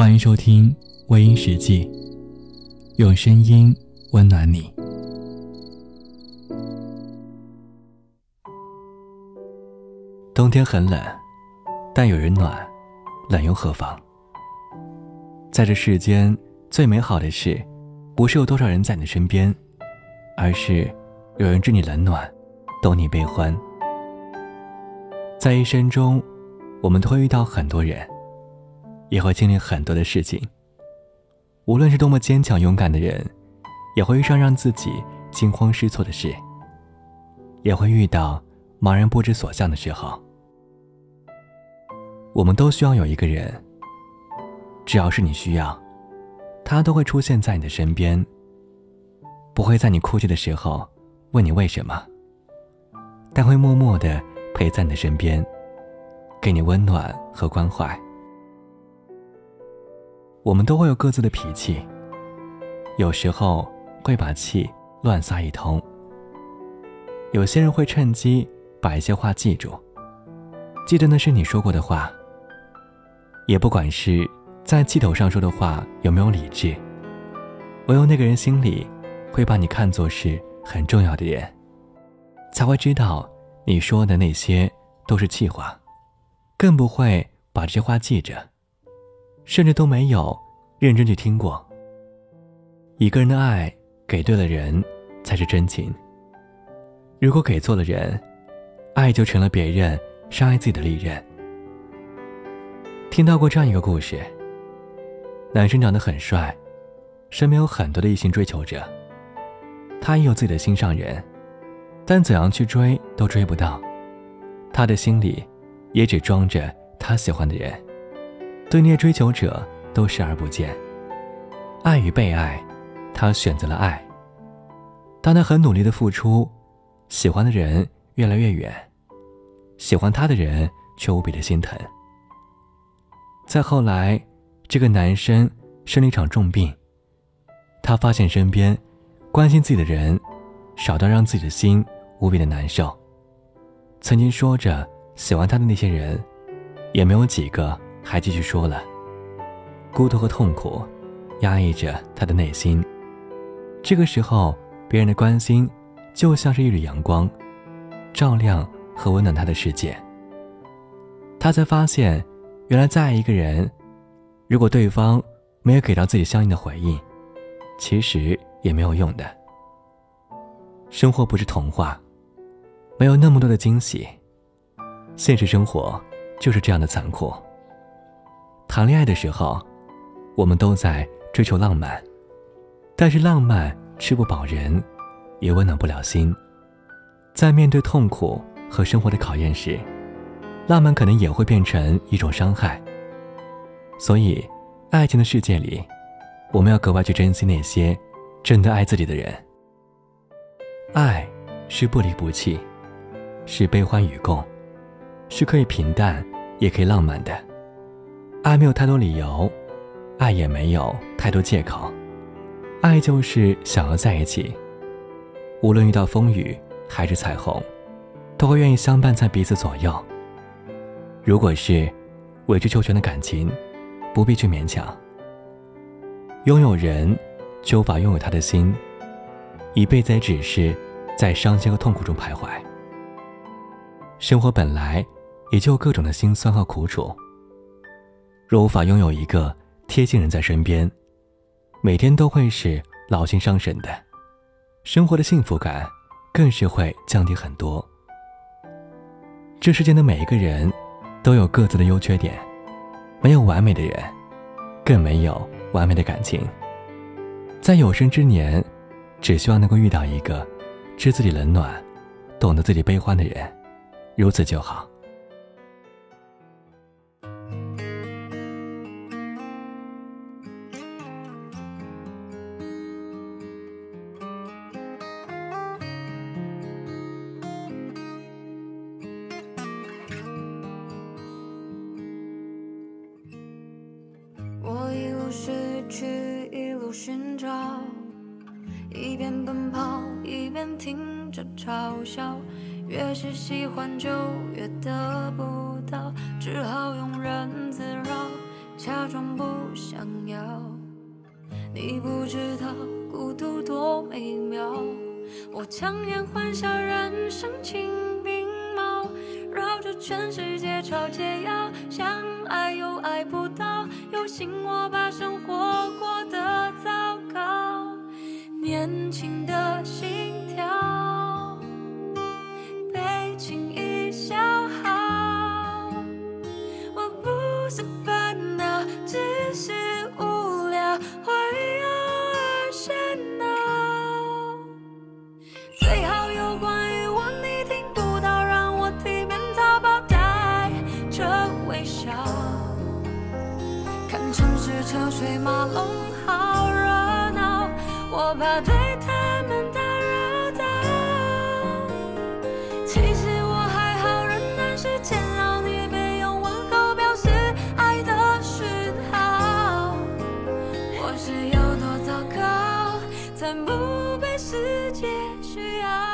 欢迎收听微音时记，用声音温暖你。冬天很冷，但有人暖，冷又何妨？在这世间，最美好的事，不是有多少人在你身边，而是有人知你冷暖，懂你悲欢。在一生中，我们都会遇到很多人。也会经历很多的事情。无论是多么坚强勇敢的人，也会遇上让自己惊慌失措的事，也会遇到茫然不知所向的时候。我们都需要有一个人，只要是你需要，他都会出现在你的身边。不会在你哭泣的时候问你为什么，但会默默的陪在你的身边，给你温暖和关怀。我们都会有各自的脾气，有时候会把气乱撒一通。有些人会趁机把一些话记住，记得那是你说过的话。也不管是在气头上说的话有没有理智，唯有那个人心里会把你看作是很重要的人，才会知道你说的那些都是气话，更不会把这些话记着。甚至都没有认真去听过。一个人的爱给对了人，才是真情。如果给错了人，爱就成了别人伤害自己的利刃。听到过这样一个故事：男生长得很帅，身边有很多的异性追求者，他也有自己的心上人，但怎样去追都追不到，他的心里也只装着他喜欢的人。对那些追求者都视而不见，爱与被爱，他选择了爱。当他很努力的付出，喜欢的人越来越远，喜欢他的人却无比的心疼。再后来，这个男生生了一场重病，他发现身边关心自己的人少到让自己的心无比的难受。曾经说着喜欢他的那些人，也没有几个。还继续说了，孤独和痛苦压抑着他的内心。这个时候，别人的关心就像是一缕阳光，照亮和温暖他的世界。他才发现，原来再爱一个人，如果对方没有给到自己相应的回应，其实也没有用的。生活不是童话，没有那么多的惊喜。现实生活就是这样的残酷。谈恋爱的时候，我们都在追求浪漫，但是浪漫吃不饱人，也温暖不了心。在面对痛苦和生活的考验时，浪漫可能也会变成一种伤害。所以，爱情的世界里，我们要格外去珍惜那些真的爱自己的人。爱是不离不弃，是悲欢与共，是可以平淡，也可以浪漫的。爱没有太多理由，爱也没有太多借口，爱就是想要在一起。无论遇到风雨还是彩虹，都会愿意相伴在彼此左右。如果是委曲求全的感情，不必去勉强。拥有人，就无法拥有他的心，一辈子也只是在伤心和痛苦中徘徊。生活本来也就各种的辛酸和苦楚。若无法拥有一个贴心人在身边，每天都会是劳心伤神的，生活的幸福感更是会降低很多。这世间的每一个人都有各自的优缺点，没有完美的人，更没有完美的感情。在有生之年，只希望能够遇到一个知自己冷暖、懂得自己悲欢的人，如此就好。失去一路寻找一边奔跑一边听着嘲笑越是喜欢就越得不到只好庸人自扰假装不想要。你不知道孤独多美妙我强颜欢笑人生情并茂绕着全世界找解药想爱又爱不到，又信我把生活过得糟糕。年轻的心跳，被轻易消耗。我不是。马龙好热闹，我怕对他们打扰到。其实我还好，仍然是煎熬。你别用问候表示爱的讯号，我是有多糟糕，才不被世界需要？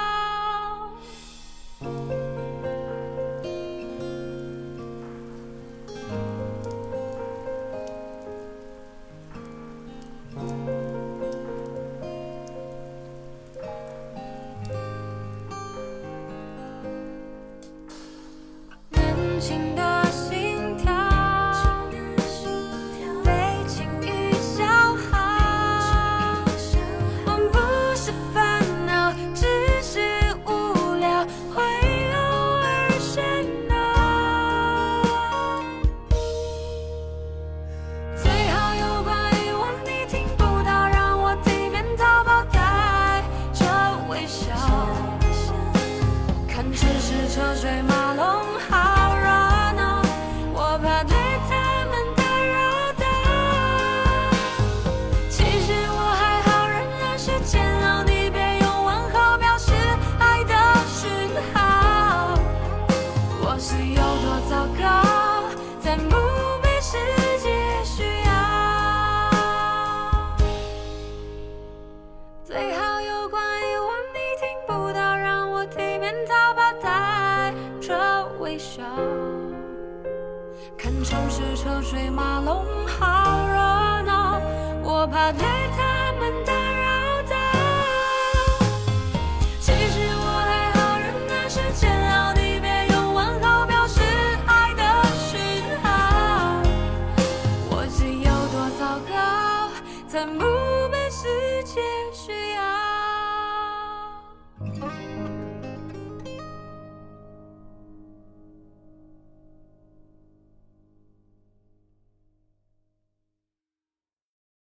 看城市车水马龙好热闹我怕被他们打扰到。其实我还好人家是煎熬你别用问候表示爱的讯号。我心有多糟糕怎不被世界需要？